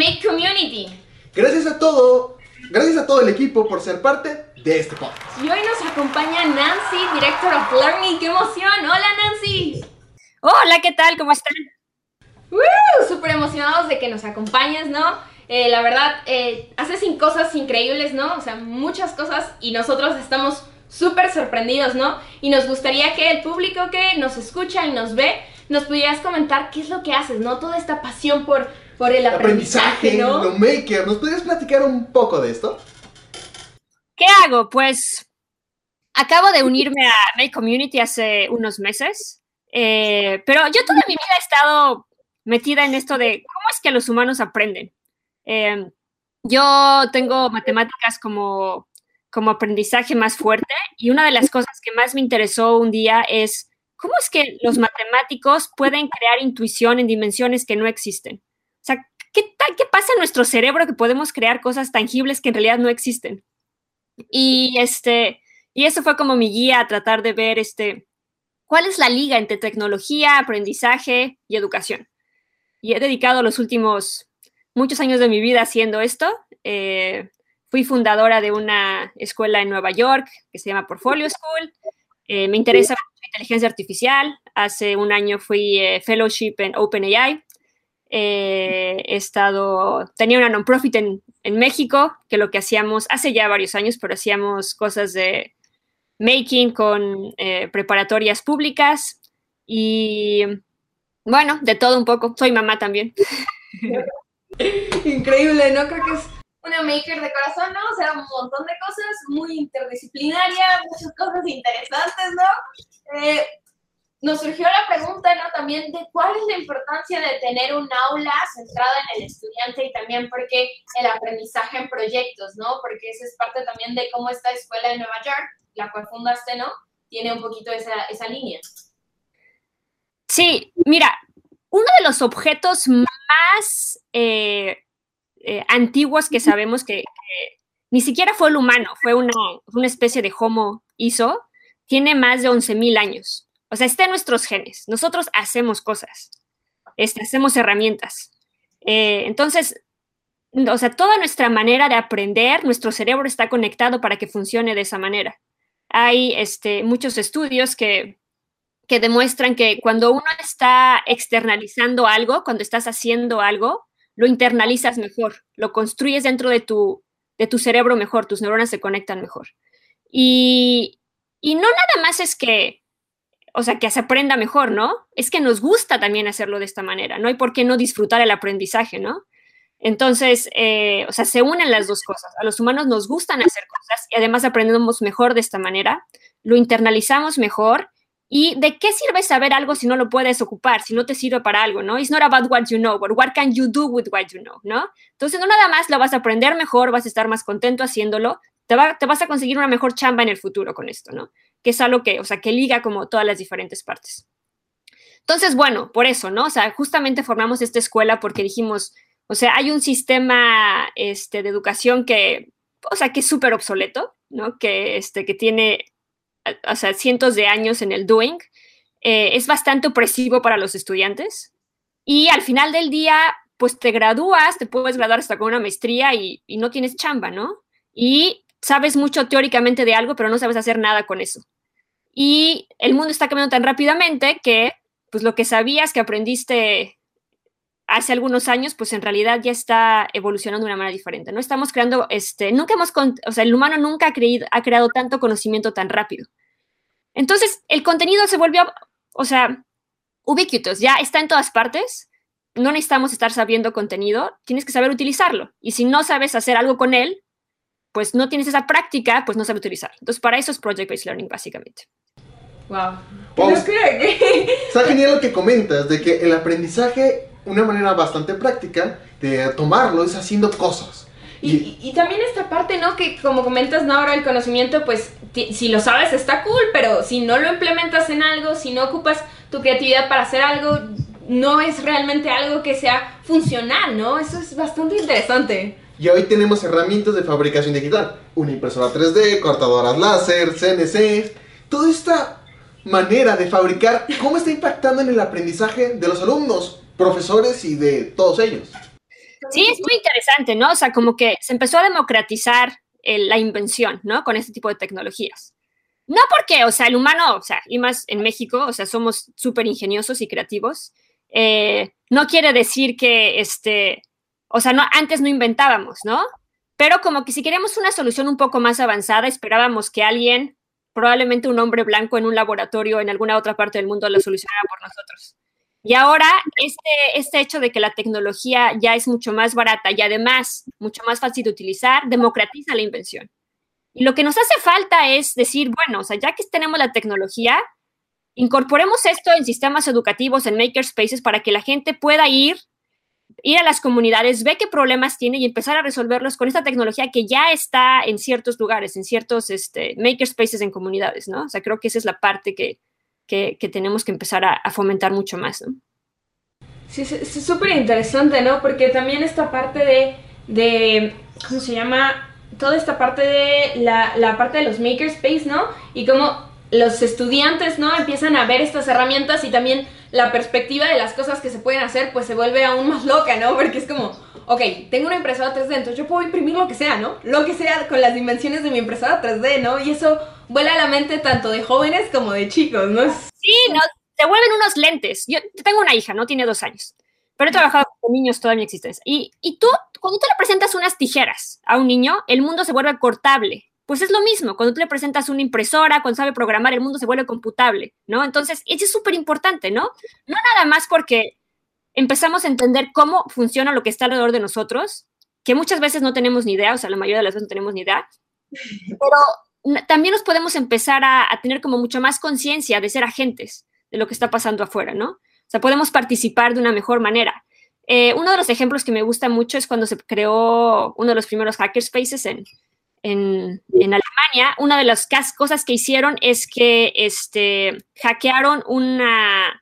Make Community. Gracias a todo, gracias a todo el equipo por ser parte de este podcast. Y hoy nos acompaña Nancy, Director of Learning. ¡Qué emoción! ¡Hola, Nancy! Hola, ¿qué tal? ¿Cómo están? ¡Woo! Súper emocionados de que nos acompañes, ¿no? Eh, la verdad, eh, haces cosas increíbles, ¿no? O sea, muchas cosas y nosotros estamos súper sorprendidos, ¿no? Y nos gustaría que el público que nos escucha y nos ve, nos pudieras comentar qué es lo que haces, ¿no? Toda esta pasión por, por el aprendizaje, ¿no? Lo maker. ¿Nos podrías platicar un poco de esto? ¿Qué hago? Pues acabo de unirme a Make Community hace unos meses, eh, pero yo toda mi vida he estado metida en esto de cómo es que los humanos aprenden. Eh, yo tengo matemáticas como como aprendizaje más fuerte y una de las cosas que más me interesó un día es cómo es que los matemáticos pueden crear intuición en dimensiones que no existen. O sea, ¿qué, qué pasa en nuestro cerebro que podemos crear cosas tangibles que en realidad no existen? Y, este, y eso fue como mi guía a tratar de ver este, cuál es la liga entre tecnología, aprendizaje y educación. Y he dedicado los últimos muchos años de mi vida haciendo esto. Eh, Fui fundadora de una escuela en Nueva York que se llama Portfolio School. Eh, me interesa inteligencia artificial. Hace un año fui eh, fellowship en OpenAI. Eh, he estado, tenía una non-profit en, en, México, que lo que hacíamos hace ya varios años, pero hacíamos cosas de making con preparatorias públicas y bueno, de todo un poco. Soy mamá también. Increíble, ¿no? Creo que es una maker de corazón, ¿no? O sea, un montón de cosas, muy interdisciplinaria, muchas cosas interesantes, ¿no? Eh, nos surgió la pregunta, ¿no? También de cuál es la importancia de tener un aula centrada en el estudiante y también porque el aprendizaje en proyectos, ¿no? Porque eso es parte también de cómo esta escuela de Nueva York, la cual fundaste, ¿no? Tiene un poquito esa, esa línea. Sí, mira, uno de los objetos más eh, eh, antiguos que sabemos que, ni siquiera fue el humano, fue una, una especie de Homo hizo, tiene más de 11.000 años. O sea, está en nuestros genes. Nosotros hacemos cosas, este, hacemos herramientas. Eh, entonces, o sea, toda nuestra manera de aprender, nuestro cerebro está conectado para que funcione de esa manera. Hay este, muchos estudios que, que demuestran que cuando uno está externalizando algo, cuando estás haciendo algo, lo internalizas mejor, lo construyes dentro de tu, de tu cerebro mejor, tus neuronas se conectan mejor. Y, y no nada más es que, o sea, que se aprenda mejor, ¿no? Es que nos gusta también hacerlo de esta manera, no hay por qué no disfrutar el aprendizaje, ¿no? Entonces, eh, o sea, se unen las dos cosas. A los humanos nos gustan hacer cosas y además aprendemos mejor de esta manera, lo internalizamos mejor ¿Y de qué sirve saber algo si no lo puedes ocupar, si no te sirve para algo, ¿no? It's not about what you know, but what can you do with what you know, ¿no? Entonces, no nada más lo vas a aprender mejor, vas a estar más contento haciéndolo, te, te vas a conseguir una mejor chamba en el futuro con esto, ¿no? Que es algo que, o sea, que liga como todas las diferentes partes. Entonces, bueno, por eso, ¿no? O sea, justamente formamos esta escuela porque dijimos, o sea, hay un sistema este, de educación que, o sea, que es súper obsoleto, ¿no? Que, este, que tiene o sea, cientos de años en el doing, eh, es bastante opresivo para los estudiantes. Y al final del día, pues te gradúas, te puedes graduar hasta con una maestría y, y no tienes chamba, ¿no? Y sabes mucho teóricamente de algo, pero no sabes hacer nada con eso. Y el mundo está cambiando tan rápidamente que, pues lo que sabías que aprendiste hace algunos años, pues en realidad ya está evolucionando de una manera diferente, ¿no? Estamos creando, este, nunca hemos, o sea, el humano nunca ha, creído, ha creado tanto conocimiento tan rápido. Entonces, el contenido se volvió, o sea, ubiquitous, ya está en todas partes, no necesitamos estar sabiendo contenido, tienes que saber utilizarlo. Y si no sabes hacer algo con él, pues no tienes esa práctica, pues no sabes utilizar. Entonces, para eso es Project-Based Learning, básicamente. Wow. wow. Está genial lo que comentas, de que el aprendizaje una manera bastante práctica de tomarlo es haciendo cosas. Y, y, también esta parte, ¿no? Que como comentas, ¿no? Ahora el conocimiento, pues si lo sabes está cool, pero si no lo implementas en algo, si no ocupas tu creatividad para hacer algo, no es realmente algo que sea funcional, ¿no? Eso es bastante interesante. Y hoy tenemos herramientas de fabricación digital, una impresora 3D, cortadoras láser, CNC, toda esta manera de fabricar, ¿cómo está impactando en el aprendizaje de los alumnos? profesores y de todos ellos. Sí, es muy interesante, ¿no? O sea, como que se empezó a democratizar la invención, ¿no? Con este tipo de tecnologías. No porque, o sea, el humano, o sea, y más en México, o sea, somos súper ingeniosos y creativos. Eh, no quiere decir que, este, o sea, no, antes no inventábamos, ¿no? Pero como que si queríamos una solución un poco más avanzada, esperábamos que alguien, probablemente un hombre blanco en un laboratorio en alguna otra parte del mundo, lo solucionara por nosotros. Y ahora este, este hecho de que la tecnología ya es mucho más barata y además mucho más fácil de utilizar, democratiza la invención. Y lo que nos hace falta es decir, bueno, o sea, ya que tenemos la tecnología, incorporemos esto en sistemas educativos, en makerspaces, para que la gente pueda ir, ir a las comunidades, ve qué problemas tiene y empezar a resolverlos con esta tecnología que ya está en ciertos lugares, en ciertos este, makerspaces en comunidades, ¿no? O sea, creo que esa es la parte que, que, tenemos que empezar a, fomentar mucho más, ¿no? Sí, es súper interesante, ¿no? Porque también esta parte de, de, ¿cómo se llama? Toda esta parte de la, la parte de los makerspace, ¿no? Y cómo los estudiantes, ¿no? Empiezan a ver estas herramientas y también la perspectiva de las cosas que se pueden hacer, pues se vuelve aún más loca, ¿no? Porque es como, ok, tengo una impresora 3D, entonces yo puedo imprimir lo que sea, ¿no? Lo que sea con las dimensiones de mi impresora 3D, ¿no? Y eso vuela a la mente tanto de jóvenes como de chicos, ¿no? Sí, no, te vuelven unos lentes. Yo tengo una hija, ¿no? Tiene dos años, pero he trabajado con niños toda mi existencia. Y, y tú, cuando tú le presentas unas tijeras a un niño, el mundo se vuelve cortable. Pues es lo mismo, cuando tú le presentas una impresora, cuando sabe programar, el mundo se vuelve computable, ¿no? Entonces, eso es súper importante, ¿no? No nada más porque empezamos a entender cómo funciona lo que está alrededor de nosotros, que muchas veces no tenemos ni idea, o sea, la mayoría de las veces no tenemos ni idea, pero también nos podemos empezar a, tener como mucho más conciencia de ser agentes de lo que está pasando afuera, ¿no? O sea, podemos participar de una mejor manera. Eh, uno de los ejemplos que me gusta mucho es cuando se creó uno de los primeros hackerspaces en, en, en Alemania. Una de las cosas que hicieron es que este, hackearon una,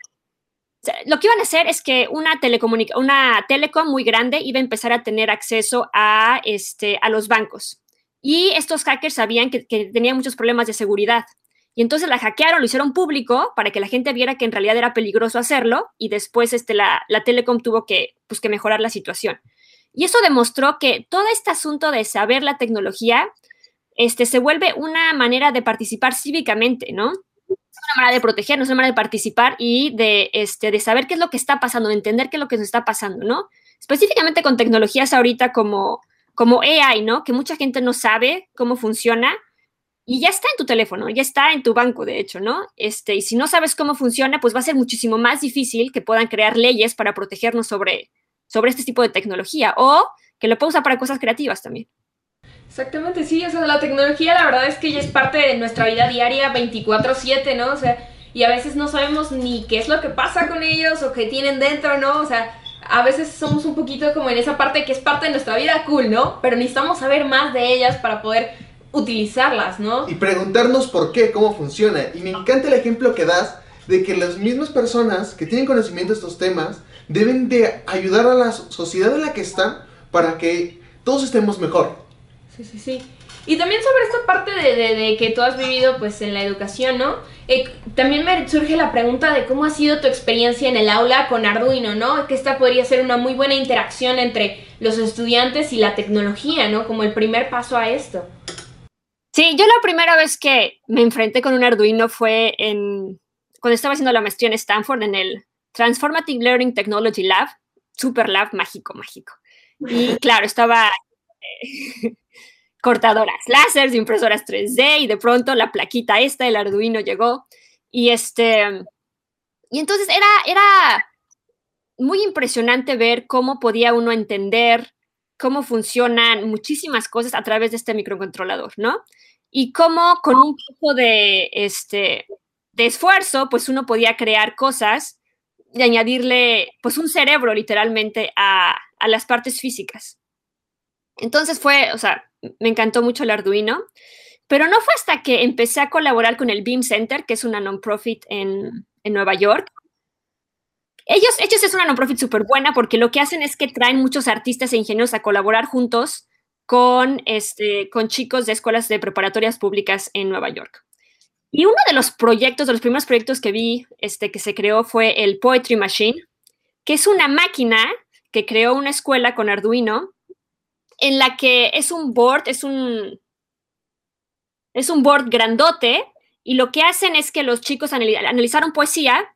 lo que iban a hacer es que una, una telecom muy grande iba a empezar a tener acceso a, este, a los bancos. Y estos hackers sabían que, que tenían muchos problemas de seguridad. Y entonces la hackearon, lo hicieron público para que la gente viera que en realidad era peligroso hacerlo y después este, la, la telecom tuvo que, pues, que mejorar la situación. Y eso demostró que todo este asunto de saber la tecnología este, se vuelve una manera de participar cívicamente, ¿no? una manera de protegernos, una manera de participar y de, este, de saber qué es lo que está pasando, de entender qué es lo que nos está pasando, ¿no? Específicamente con tecnologías ahorita como, como AI, ¿no? Que mucha gente no sabe cómo funciona y ya está en tu teléfono, ya está en tu banco, de hecho, ¿no? Este, y si no sabes cómo funciona, pues va a ser muchísimo más difícil que puedan crear leyes para protegernos sobre, sobre este tipo de tecnología o que lo pueda usar para cosas creativas también. Exactamente, sí, o sea, la tecnología la verdad es que ya es parte de nuestra vida diaria 24/7, ¿no? O sea, y a veces no sabemos ni qué es lo que pasa con ellos o qué tienen dentro, ¿no? O sea, a veces somos un poquito como en esa parte que es parte de nuestra vida cool, ¿no? Pero necesitamos saber más de ellas para poder utilizarlas, ¿no? Y preguntarnos por qué, cómo funciona. Y me encanta el ejemplo que das de que las mismas personas que tienen conocimiento de estos temas deben de ayudar a la sociedad en la que están para que todos estemos mejor. Sí, sí, sí. Y también sobre esta parte de, que tú has vivido pues en la educación, ¿no? Eh, también me surge la pregunta de cómo ha sido tu experiencia en el aula con Arduino, ¿no? Que esta podría ser una muy buena interacción entre los estudiantes y la tecnología, ¿no? Como el primer paso a esto. Sí, yo la primera vez que me enfrenté con un Arduino fue en cuando estaba haciendo la maestría en Stanford en el Transformative Learning Technology Lab, super lab mágico, mágico. Y claro, estaba cortadoras láser, impresoras 3D y de pronto la plaquita esta, el Arduino llegó y este, y entonces era, era muy impresionante ver cómo podía uno entender cómo funcionan muchísimas cosas a través de este microcontrolador, ¿no? Y cómo con un poco de, este, de esfuerzo, pues uno podía crear cosas y añadirle, pues un cerebro literalmente a, a las partes físicas. Entonces fue, o sea, me encantó mucho el Arduino, pero no fue hasta que empecé a colaborar con el Beam Center, que es una non-profit en, en, Nueva York. Ellos, ellos es una non-profit súper buena porque lo que hacen es que traen muchos artistas e ingenieros a colaborar juntos con, este, con chicos de escuelas de preparatorias públicas en Nueva York. Y uno de los proyectos, de los primeros proyectos que vi este, que se creó fue el Poetry Machine, que es una máquina que creó una escuela con Arduino en la que es un board, es un, es un board grandote y lo que hacen es que los chicos analizaron poesía,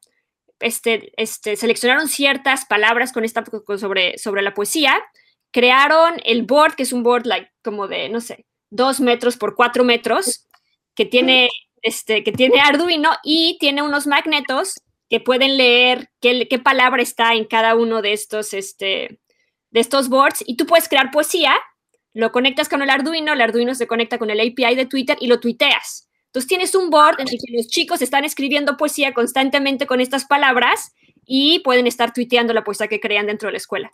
este, este, seleccionaron ciertas palabras con esta, sobre, sobre la poesía, crearon el board, que es un board like, como de, no sé, dos metros por cuatro metros, que tiene, este, que tiene Arduino y tiene unos magnetos que pueden leer qué, palabra está en cada uno de estos, este, de estos boards y tú puedes crear poesía, lo conectas con el Arduino, el Arduino se conecta con el API de Twitter y lo tuiteas. Entonces tienes un board en el que los chicos están escribiendo poesía constantemente con estas palabras y pueden estar tuiteando la poesía que crean dentro de la escuela.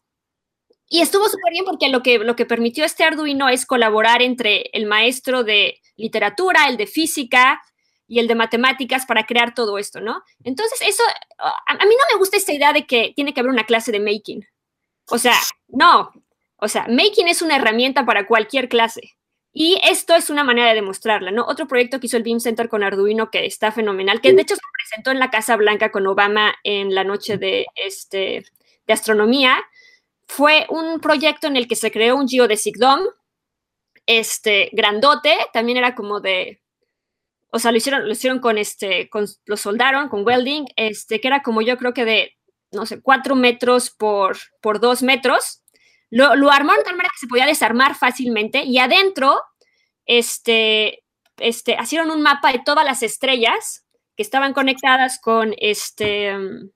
Y estuvo súper bien porque lo que, lo que permitió este Arduino es colaborar entre el maestro de literatura, el de física y el de matemáticas para crear todo esto, ¿no? Entonces, eso, a, mí no me gusta esta idea de que tiene que haber una clase de making. O sea, no. O sea, making es una herramienta para cualquier clase. Y esto es una manera de demostrarla, ¿no? Otro proyecto que hizo el Beam Center con Arduino que está fenomenal, que de hecho se presentó en la Casa Blanca con Obama en la noche de, este, de astronomía, fue un proyecto en el que se creó un geodesic dome, este, grandote, también era como de, o sea, lo hicieron, lo hicieron con este, con, lo soldaron con welding, este, que era como yo creo que de, no sé, cuatro metros por, por dos metros, lo, lo armaron de tal manera que se podía desarmar fácilmente y adentro, este, este, hicieron un mapa de todas las estrellas que estaban conectadas con este um,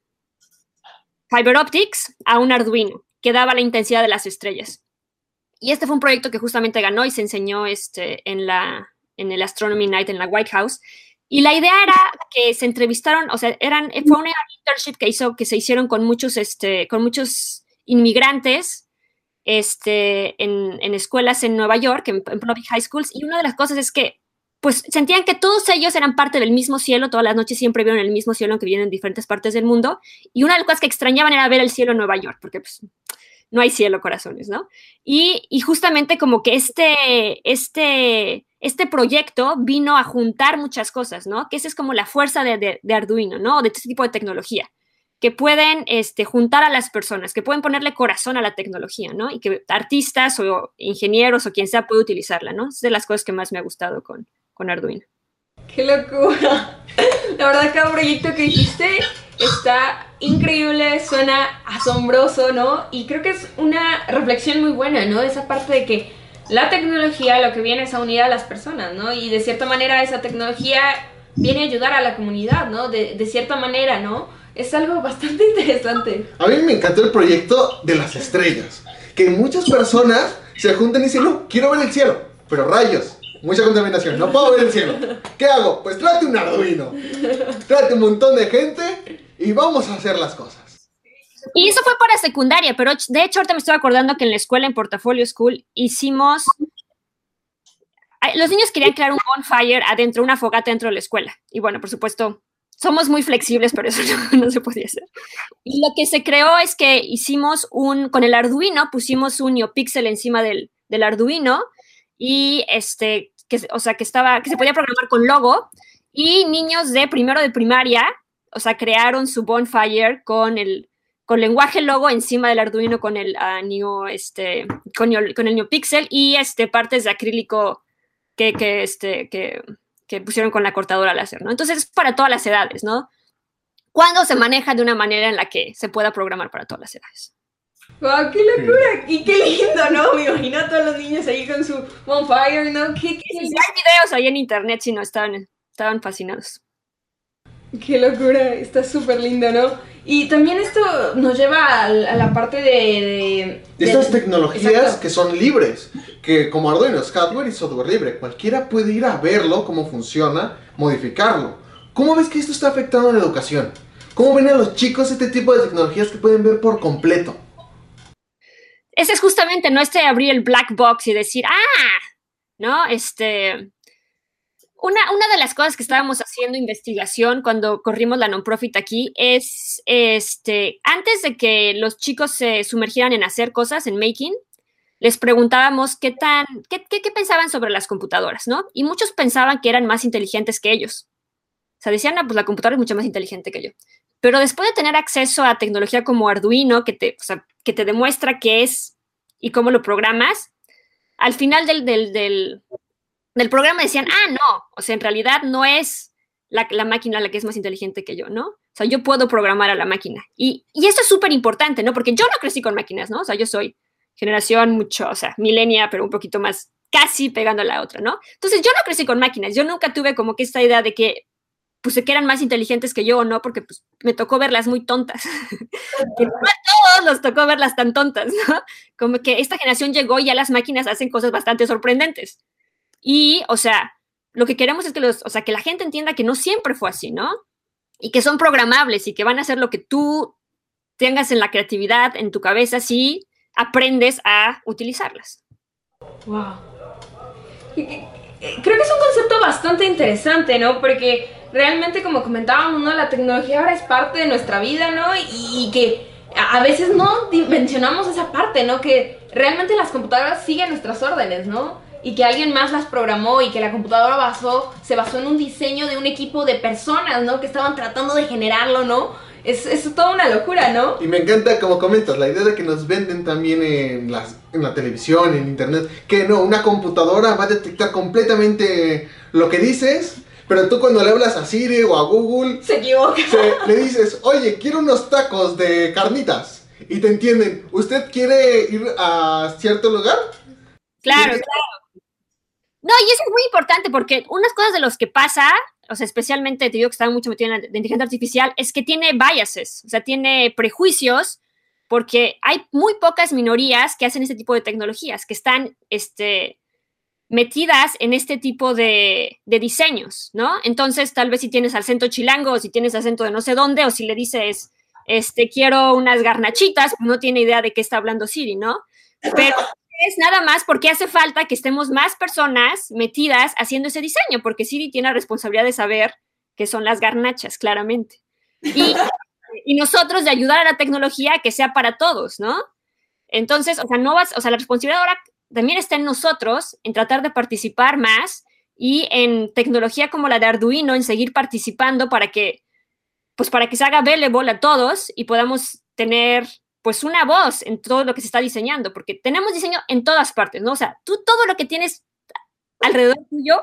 fiber optics a un Arduino que daba la intensidad de las estrellas. Y este fue un proyecto que justamente ganó y se enseñó este, en, la, en el Astronomy Night en la White House. Y la idea era que se entrevistaron, o sea, eran, fue una internship que, hizo, que se hicieron con muchos, este, con muchos inmigrantes este, en, en, escuelas en Nueva York, en, en public high schools, y una de las cosas es que pues sentían que todos ellos eran parte del mismo cielo, todas las noches siempre vieron el mismo cielo, aunque vienen en diferentes partes del mundo, y una de las cosas que extrañaban era ver el cielo en Nueva York, porque pues no hay cielo, corazones, ¿no? Y, y justamente como que este, este, este proyecto vino a juntar muchas cosas, ¿no? Que esa es como la fuerza de, de, de Arduino, ¿no? De este tipo de tecnología que pueden este, juntar a las personas, que pueden ponerle corazón a la tecnología, ¿no? Y que artistas o ingenieros o quien sea puede utilizarla, ¿no? Es de las cosas que más me ha gustado con, con Arduino. ¡Qué locura! La verdad, cada proyecto que dijiste está increíble, suena asombroso, ¿no? Y creo que es una reflexión muy buena, ¿no? Esa parte de que la tecnología lo que viene es a unir a las personas, ¿no? Y de cierta manera esa tecnología viene a ayudar a la comunidad, ¿no? De, cierta manera, ¿no? es algo bastante interesante. A mí me encantó el proyecto de las estrellas. Que muchas personas se juntan y dicen, no, quiero ver el cielo. Pero rayos, mucha contaminación, no puedo ver el cielo. ¿Qué hago? Pues trate un Arduino. Trate un montón de gente y vamos a hacer las cosas. Y eso fue para secundaria, pero de hecho ahorita me estoy acordando que en la escuela, en Portafolio School, hicimos... Los niños querían crear un bonfire adentro, una fogata dentro de la escuela. Y bueno, por supuesto, somos muy flexibles, pero eso no, se podía hacer. Y lo que se creó es que hicimos un, con el Arduino, pusimos un NeoPixel encima del, del Arduino y este, que, o sea, que estaba, que se podía programar con logo y niños de primero de primaria, o sea, crearon su bonfire con el, con lenguaje logo encima del Arduino con el uh, Neo, este, con, con, el NeoPixel y este, partes de acrílico que, que, este, que, que pusieron con la cortadora láser, ¿no? Entonces es para todas las edades, ¿no? Cuando se maneja de una manera en la que se pueda programar para todas las edades. ¡Wow, qué locura! Y qué lindo, ¿no? Me imagino a todos los niños ahí con su bonfire, ¿no? ¿Qué, qué hay videos ahí en internet si no estaban, estaban fascinados. Qué locura, está súper lindo, ¿no? Y también esto nos lleva a, la parte de... de, Estas tecnologías que son libres, que como Arduino es hardware y software libre, cualquiera puede ir a verlo, cómo funciona, modificarlo. ¿Cómo ves que esto está afectando a la educación? ¿Cómo ven a los chicos este tipo de tecnologías que pueden ver por completo? Ese es justamente, no este abrir el black box y decir, ah, ¿no? Este, una, de las cosas que estábamos haciendo investigación cuando corrimos la non-profit aquí es, este, antes de que los chicos se sumergieran en hacer cosas, en making, les preguntábamos qué tan, qué, qué, pensaban sobre las computadoras, ¿no? Y muchos pensaban que eran más inteligentes que ellos. O sea, decían, ah, pues la computadora es mucho más inteligente que yo. pero después de tener acceso a tecnología como Arduino, que te, que te demuestra qué es y cómo lo programas, al final del, del, del, programa decían, ah, no, o sea, en realidad no es la, la, máquina la que es más inteligente que yo, ¿no? O sea, yo puedo programar a la máquina. Y, y esto es súper importante, ¿no? Porque yo no crecí con máquinas, ¿no? O sea, yo soy generación mucho, o sea, milenia, pero un poquito más casi pegando a la otra, ¿no? Entonces yo no crecí con máquinas, yo nunca tuve como que esta idea de que pues que eran más inteligentes que yo o no, porque pues me tocó verlas muy tontas. a todos los tocó verlas tan tontas, ¿no? Como que esta generación llegó y ya las máquinas hacen cosas bastante sorprendentes. Y, o sea, lo que queremos es que los, o sea, que la gente entienda que no siempre fue así, ¿no? Y que son programables y que van a hacer lo que tú tengas en la creatividad, en tu cabeza, si aprendes a utilizarlas. Wow. Creo que es un concepto bastante interesante, ¿no? Porque realmente, como comentábamos, ¿no? La tecnología ahora es parte de nuestra vida, ¿no? Y, que a veces no dimensionamos esa parte, ¿no? Que realmente las computadoras siguen nuestras órdenes, ¿no? Y que alguien más las programó y que la computadora basó, se basó en un diseño de un equipo de personas, ¿no? Que estaban tratando de generarlo, ¿no? Es, es toda una locura, ¿no? Y me encanta, como comentas, la idea de que nos venden también en, las, en la televisión, en internet, que no, una computadora va a detectar completamente lo que dices pero tú cuando le hablas a Siri o a Google, se equivoca. le dices, oye, quiero unos tacos de carnitas. Y te entienden, ¿usted quiere ir a cierto lugar? Claro, claro. No, y eso es muy importante porque unas cosas de los que pasa, o sea, especialmente te digo que está mucho metido en la inteligencia artificial, es que tiene biases, o sea, tiene prejuicios, porque hay muy pocas minorías que hacen este tipo de tecnologías, que están, este, metidas en este tipo de, diseños, ¿no? Entonces, tal vez si tienes acento chilango, o si tienes acento de no sé dónde, o si le dices, este, quiero unas garnachitas, no tiene idea de qué está hablando Siri, ¿no? Pero es nada más porque hace falta que estemos más personas metidas haciendo ese diseño, porque Siri tiene la responsabilidad de saber qué son las garnachas, claramente. Y, y nosotros de ayudar a la tecnología que sea para todos, ¿no? Entonces, o sea, no vas, o sea, la responsabilidad ahora también está en nosotros en tratar de participar más y en tecnología como la de Arduino, en seguir participando para que, pues para que se haga available a todos y podamos tener pues una voz en todo lo que se está diseñando, porque tenemos diseño en todas partes, ¿no? O sea, tú todo lo que tienes alrededor tuyo,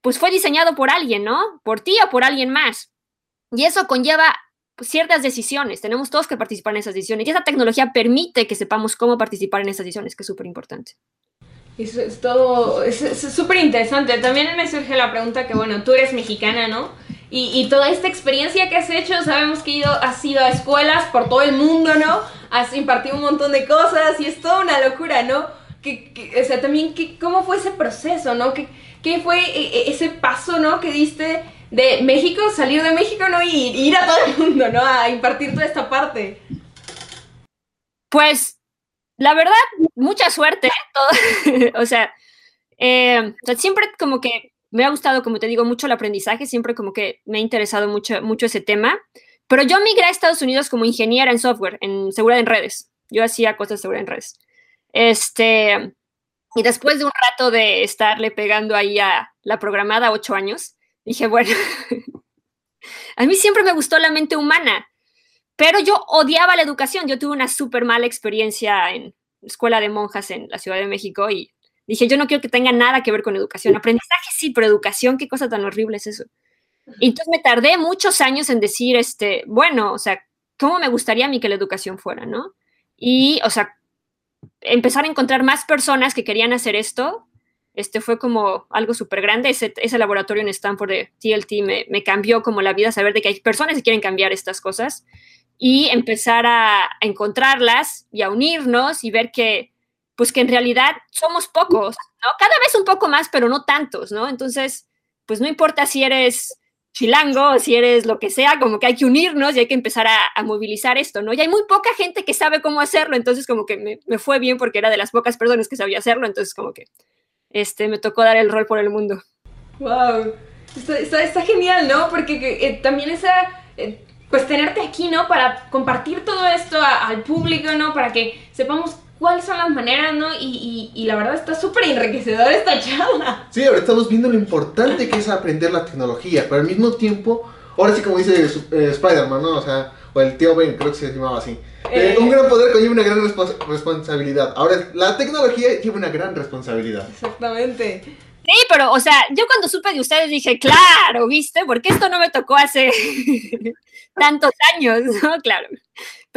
pues fue diseñado por alguien, ¿no? Por ti o por alguien más. Y eso conlleva pues, ciertas decisiones. Tenemos todos que participar en esas decisiones. Y esa tecnología permite que sepamos cómo participar en esas decisiones, que es súper importante. Eso es todo, es súper interesante. También me surge la pregunta que, bueno, tú eres mexicana, ¿no? Y, y, toda esta experiencia que has hecho, sabemos que ido, has ido a escuelas por todo el mundo, ¿no? Has impartido un montón de cosas y es toda una locura, ¿no? Que, o sea, también, que, ¿cómo fue ese proceso, ¿no? ¿Qué, ¿Qué fue e, e, ese paso, ¿no? Que diste de México, salir de México, ¿no? Y, ir a todo el mundo, ¿no? A impartir toda esta parte. Pues la verdad, mucha suerte. ¿eh? o, sea, eh, siempre como que me ha gustado, como te digo, mucho el aprendizaje, siempre como que me ha interesado mucho, mucho ese tema. Pero yo migré a Estados Unidos como ingeniera en software, en seguridad en redes. Yo hacía cosas de seguridad en redes. Este, y después de un rato de estarle pegando ahí a la programada, ocho años, dije, bueno, a mí siempre me gustó la mente humana. Pero yo odiaba la educación. Yo tuve una súper mala experiencia en escuela de monjas en la Ciudad de México y dije, yo no quiero que tenga nada que ver con educación. Aprendizaje sí, pero educación, qué cosa tan horrible es eso. Y entonces me tardé muchos años en decir, este, bueno, o sea, ¿cómo me gustaría a mí que la educación fuera, no? Y, o sea, empezar a encontrar más personas que querían hacer esto, este fue como algo súper grande. Ese, ese, laboratorio en Stanford de TLT me, me, cambió como la vida, saber de que hay personas que quieren cambiar estas cosas y empezar a, encontrarlas y a unirnos y ver que, pues que en realidad somos pocos, ¿no? Cada vez un poco más, pero no tantos, ¿no? Entonces, pues no importa si eres chilango si eres lo que sea, como que hay que unirnos y hay que empezar a, movilizar esto, ¿no? Y hay muy poca gente que sabe cómo hacerlo, entonces como que me, me, fue bien porque era de las pocas personas que sabía hacerlo, entonces como que este, me tocó dar el rol por el mundo. ¡Wow! Está, está, genial, ¿no? Porque eh, también esa... Eh, pues tenerte aquí, ¿no? Para compartir todo esto al público, ¿no? Para que sepamos cuáles son las maneras, ¿no? Y, y, la verdad está súper enriquecedora esta charla. Sí, ahora estamos viendo lo importante que es aprender la tecnología, pero al mismo tiempo ahora sí como dice eh, Spider-Man, ¿no? O sea, o el tío Ben, creo que se llamaba así. Eh, Eh. un gran poder conlleva una gran respons- responsabilidad. Ahora, la tecnología lleva una gran responsabilidad. Exactamente. Sí, pero, o sea, yo cuando supe de ustedes dije, claro, ¿viste? Porque esto no me tocó hace tantos años, ¿no? Claro.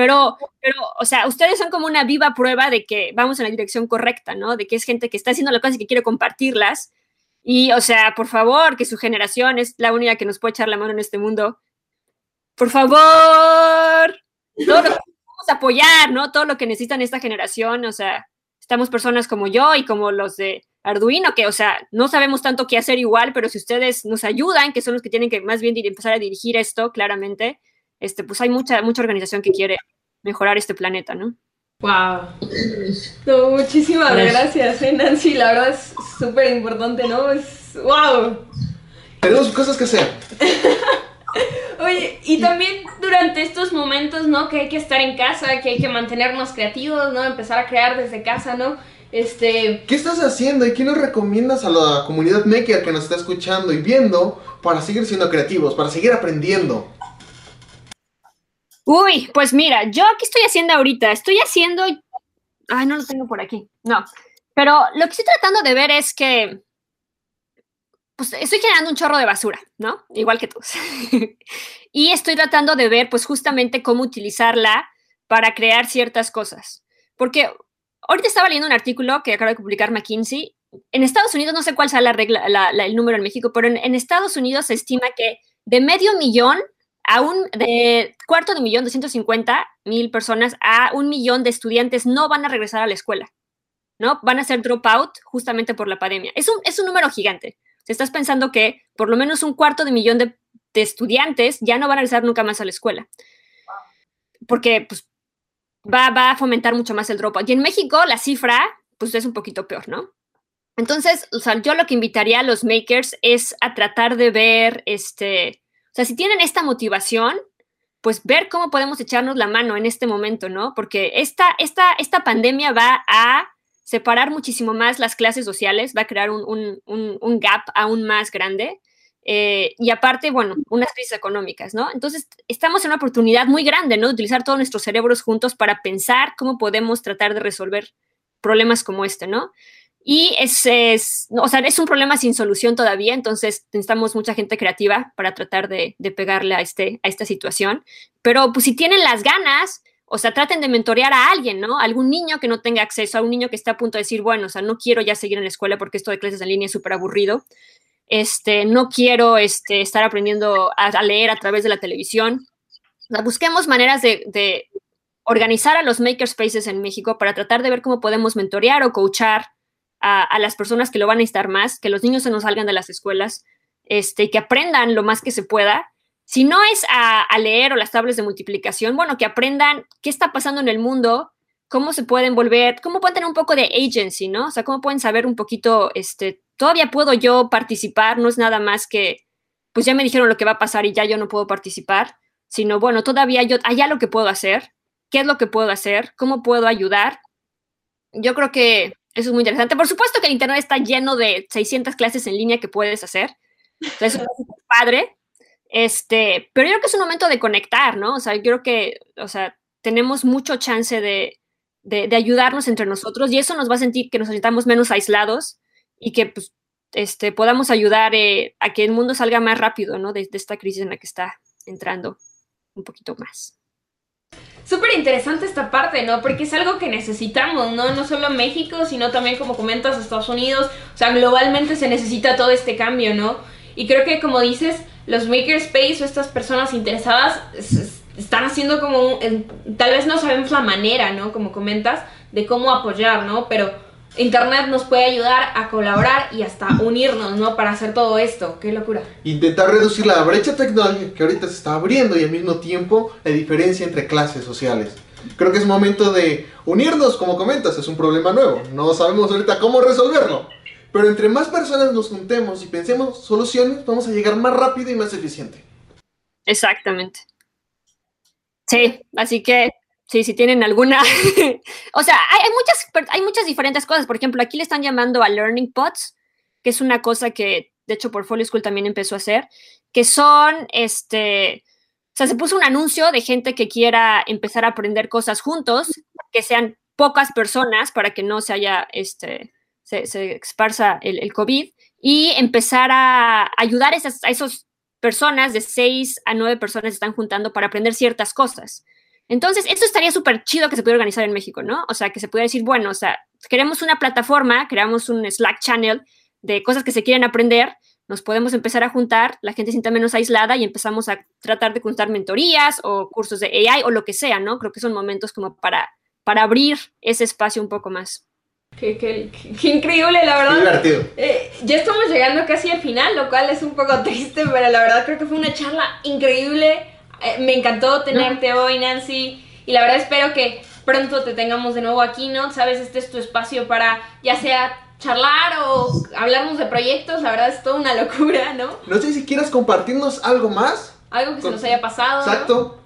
Pero, pero, o sea, ustedes son como una viva prueba de que vamos en la dirección correcta, ¿no? De que es gente que está haciendo las cosas y que quiere compartirlas. Y, o sea, por favor, que su generación es la única que nos puede echar la mano en este mundo. Por favor, todo lo que a apoyar, ¿no? Todo lo que necesitan esta generación, o sea, estamos personas como yo y como los de Arduino, que, o sea, no sabemos tanto qué hacer igual, pero si ustedes nos ayudan, que son los que tienen que más bien empezar a dirigir esto, claramente, este, pues hay mucha, mucha organización que quiere mejorar este planeta, ¿no? Wow. No, muchísimas Gracias. gracias, eh, Nancy. La verdad es súper importante, ¿no? Es wow. Tenemos cosas que hacer. Oye, y también durante estos momentos, ¿no? Que hay que estar en casa, que hay que mantenernos creativos, ¿no? Empezar a crear desde casa, ¿no? Este, ¿Qué estás haciendo y qué nos recomiendas a la comunidad maker que nos está escuchando y viendo para seguir siendo creativos, para seguir aprendiendo? Uy, pues mira, yo qué estoy haciendo ahorita, estoy haciendo, ay, no lo tengo por aquí, no, pero lo que estoy tratando de ver es que, pues estoy generando un chorro de basura, ¿no? Igual que todos. y estoy tratando de ver, pues justamente cómo utilizarla para crear ciertas cosas. Porque ahorita estaba leyendo un artículo que acaba de publicar McKinsey. En Estados Unidos, no sé cuál sea la regla, la- la- el número en México, pero en Estados Unidos se estima que de medio millón a un de cuarto de millón, 250 mil personas, a un millón de estudiantes no van a regresar a la escuela, ¿no? Van a hacer dropout justamente por la pandemia. Es un, es un número gigante. Si estás pensando que por lo menos un cuarto de millón de, de estudiantes ya no van a regresar nunca más a la escuela. Porque pues, va, va a fomentar mucho más el dropout. Y en México la cifra pues es un poquito peor, ¿no? Entonces, o sea, yo lo que invitaría a los makers es a tratar de ver, este, o sea, si tienen esta motivación, pues ver cómo podemos echarnos la mano en este momento, ¿no? Porque esta, esta, esta pandemia va a separar muchísimo más las clases sociales, va a crear un, un- un- gap aún más grande. eh, y aparte, bueno, unas crisis económicas, ¿no? Entonces, estamos en una oportunidad muy grande, ¿no? De utilizar todos nuestros cerebros juntos para pensar cómo podemos tratar de resolver problemas como este, ¿no? Y es, es, o sea, es un problema sin solución todavía, entonces necesitamos mucha gente creativa para tratar de, de pegarle a, este, a esta situación. Pero pues si tienen las ganas, o sea, traten de mentorear a alguien, ¿no? Algún niño que no tenga acceso, a un niño que esté a punto de decir, bueno, o sea, no quiero ya seguir en la escuela porque esto de clases en línea es súper aburrido. Este, no quiero este, estar aprendiendo a, leer a través de la televisión. Busquemos maneras de, de organizar a los makerspaces en México para tratar de ver cómo podemos mentorear o coachar a, las personas que lo van a necesitar más, que los niños se nos salgan de las escuelas, este, que aprendan lo más que se pueda. Si no es a, a leer o las tablas de multiplicación, bueno, que aprendan qué está pasando en el mundo, cómo se pueden volver, cómo pueden tener un poco de agency, ¿no? O sea, cómo pueden saber un poquito, este, todavía puedo yo participar, no es nada más que, pues ya me dijeron lo que va a pasar y ya yo no puedo participar, sino, bueno, todavía yo, allá lo que puedo hacer, qué es lo que puedo hacer, cómo puedo ayudar. Yo creo que eso es muy interesante. Por supuesto que el Internet está lleno de 600 clases en línea que puedes hacer. Sea, eso es padre. Este, pero yo creo que es un momento de conectar, ¿no? O sea, yo creo que, o sea, tenemos mucho chance de, de, ayudarnos entre nosotros y eso nos va a sentir que nos sintamos menos aislados y que pues, este, podamos ayudar eh, a que el mundo salga más rápido, ¿no? De, de esta crisis en la que está entrando un poquito más. Súper interesante esta parte, ¿no? Porque es algo que necesitamos, ¿no? No solo México, sino también, como comentas, Estados Unidos. O sea, globalmente se necesita todo este cambio, ¿no? Y creo que, como dices, los makerspace o estas personas interesadas es- es- están haciendo como un... en- tal vez no sabemos la manera, ¿no? Como comentas, de cómo apoyar, ¿no? Pero Internet nos puede ayudar a colaborar y hasta unirnos, ¿no? Para hacer todo esto. ¡Qué locura! Intentar reducir la brecha tecnológica que ahorita se está abriendo y al mismo tiempo la diferencia entre clases sociales. Creo que es momento de unirnos, como comentas, es un problema nuevo. No sabemos ahorita cómo resolverlo. Pero entre más personas nos juntemos y pensemos soluciones, vamos a llegar más rápido y más eficiente. Exactamente. Sí, así que sí, si tienen alguna, o sea, hay, muchas, hay muchas diferentes cosas. Por ejemplo, aquí le están llamando a Learning Pods, que es una cosa que de hecho Portfolio School también empezó a hacer, que son, este, o sea, se puso un anuncio de gente que quiera empezar a aprender cosas juntos, que sean pocas personas para que no se haya, este, se, se esparza el, COVID, y empezar a ayudar a esas, a esas personas, de seis a nueve personas se están juntando para aprender ciertas cosas. Entonces, esto estaría súper chido que se pudiera organizar en México, ¿no? O sea, que se pudiera decir, bueno, o sea, queremos una plataforma, creamos un Slack channel de cosas que se quieren aprender, nos podemos empezar a juntar, la gente se sienta menos aislada y empezamos a tratar de juntar mentorías o cursos de AI o lo que sea, ¿no? Creo que son momentos como para, para abrir ese espacio un poco más. Qué, qué, qué increíble, la verdad. Qué divertido. Eh, ya estamos llegando casi al final, lo cual es un poco triste, pero la verdad creo que fue una charla increíble. Eh, me encantó tenerte no. hoy, Nancy. Y la verdad espero que pronto te tengamos de nuevo aquí, ¿no? Sabes, este es tu espacio para ya sea charlar o hablarnos de proyectos. La verdad es toda una locura, ¿no? No sé si quieras compartirnos algo más. Algo que Con... se nos haya pasado. Exacto.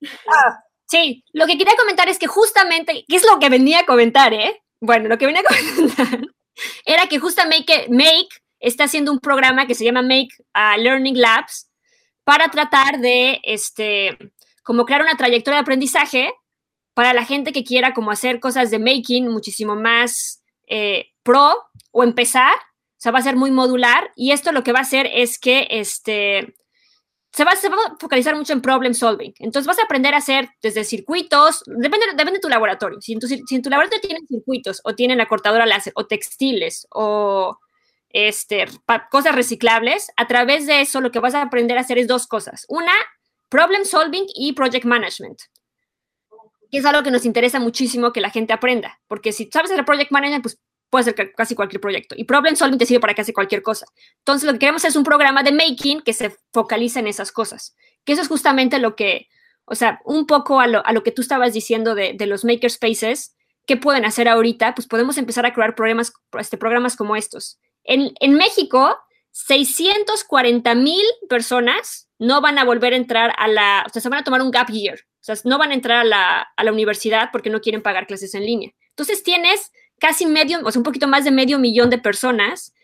¿no? Ah, sí, lo que quería comentar es que justamente, ¿qué es lo que venía a comentar, eh? Bueno, lo que venía a comentar era que justamente Make está haciendo un programa que se llama Make uh, Learning Labs para tratar de, este, como crear una trayectoria de aprendizaje para la gente que quiera como hacer cosas de making muchísimo más eh, pro o empezar. O sea, va a ser muy modular y esto lo que va a hacer es que este, se, va, a focalizar mucho en problem solving. Entonces vas a aprender a hacer desde circuitos, depende, depende de tu laboratorio. Si en tu, si en tu laboratorio tienen circuitos o tienen la cortadora láser o textiles o este, cosas reciclables, a través de eso lo que vas a aprender a hacer es dos cosas. Una, problem solving y project management. Que es algo que nos interesa muchísimo que la gente aprenda, porque si sabes hacer project management, pues puede ser casi cualquier proyecto. Y problem solving te sirve para casi cualquier cosa. Entonces, lo que queremos es un programa de making que se focaliza en esas cosas. Que eso es justamente lo que, o sea, un poco a lo, a lo que tú estabas diciendo de, de los makerspaces, ¿qué pueden hacer ahorita? Pues podemos empezar a crear programas, este, programas como estos. En, en México, 640 mil personas no van a volver a entrar a la, o sea, se van a tomar un gap year. O sea, no van a entrar a la, a la universidad porque no quieren pagar clases en línea. Entonces tienes casi medio, o sea, un poquito más de medio millón de personas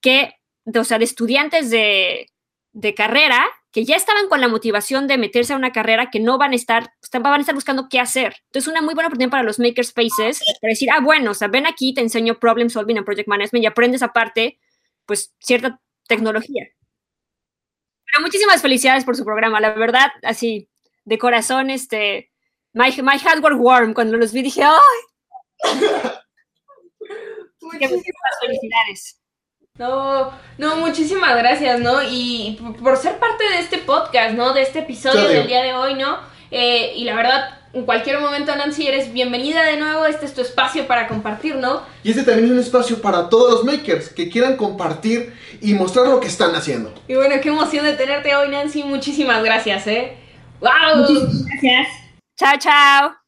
que, o sea, de estudiantes de, de carrera que ya estaban con la motivación de meterse a una carrera que no van a estar, van a estar buscando qué hacer. Entonces, una muy buena oportunidad para los makerspaces para decir, ah, bueno, o sea, ven aquí, te enseño problem solving and project management y aprendes aparte, pues, cierta tecnología. Pero muchísimas felicidades por su programa, la verdad, así, de corazón, este, my, my heart was warm cuando los vi, dije, ¡ay! muchísimas felicidades. No, no, muchísimas gracias, ¿no? Y por ser parte de este podcast, ¿no? De este episodio del día de hoy, ¿no? Eh, y la verdad, en cualquier momento, Nancy, eres bienvenida de nuevo. Este es tu espacio para compartir, ¿no? Y este también es un espacio para todos los makers que quieran compartir y mostrar lo que están haciendo. Y bueno, qué emoción de tenerte hoy, Nancy. Muchísimas gracias, ¿eh? ¡Wow! Gracias. Chao, chao.